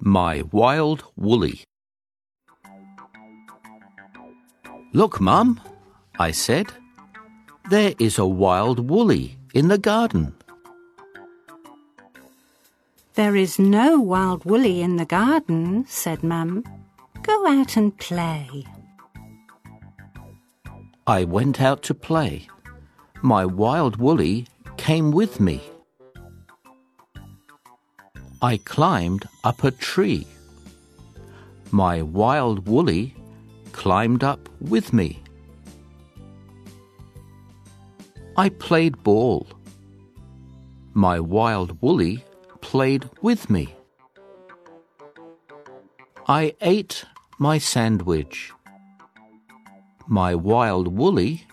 My Wild Woolly. Look, Mum, I said. There is a wild woolly in the garden. There is no wild woolly in the garden, said Mum. Go out and play. I went out to play. My wild woolly came with me. I climbed up a tree. My wild woolly climbed up with me. I played ball. My wild woolly played with me. I ate my sandwich. My wild woolly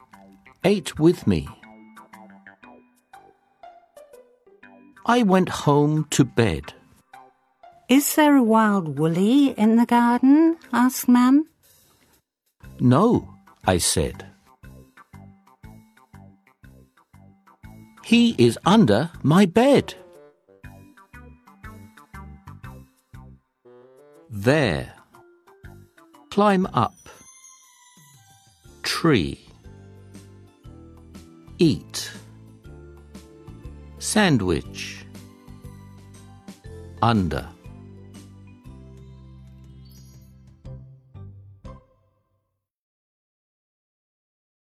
ate with me. I went home to bed. Is there a wild woolly in the garden? asked Mum. No, I said. He is under my bed. There. Climb up. Tree. Eat. Sandwich. Under.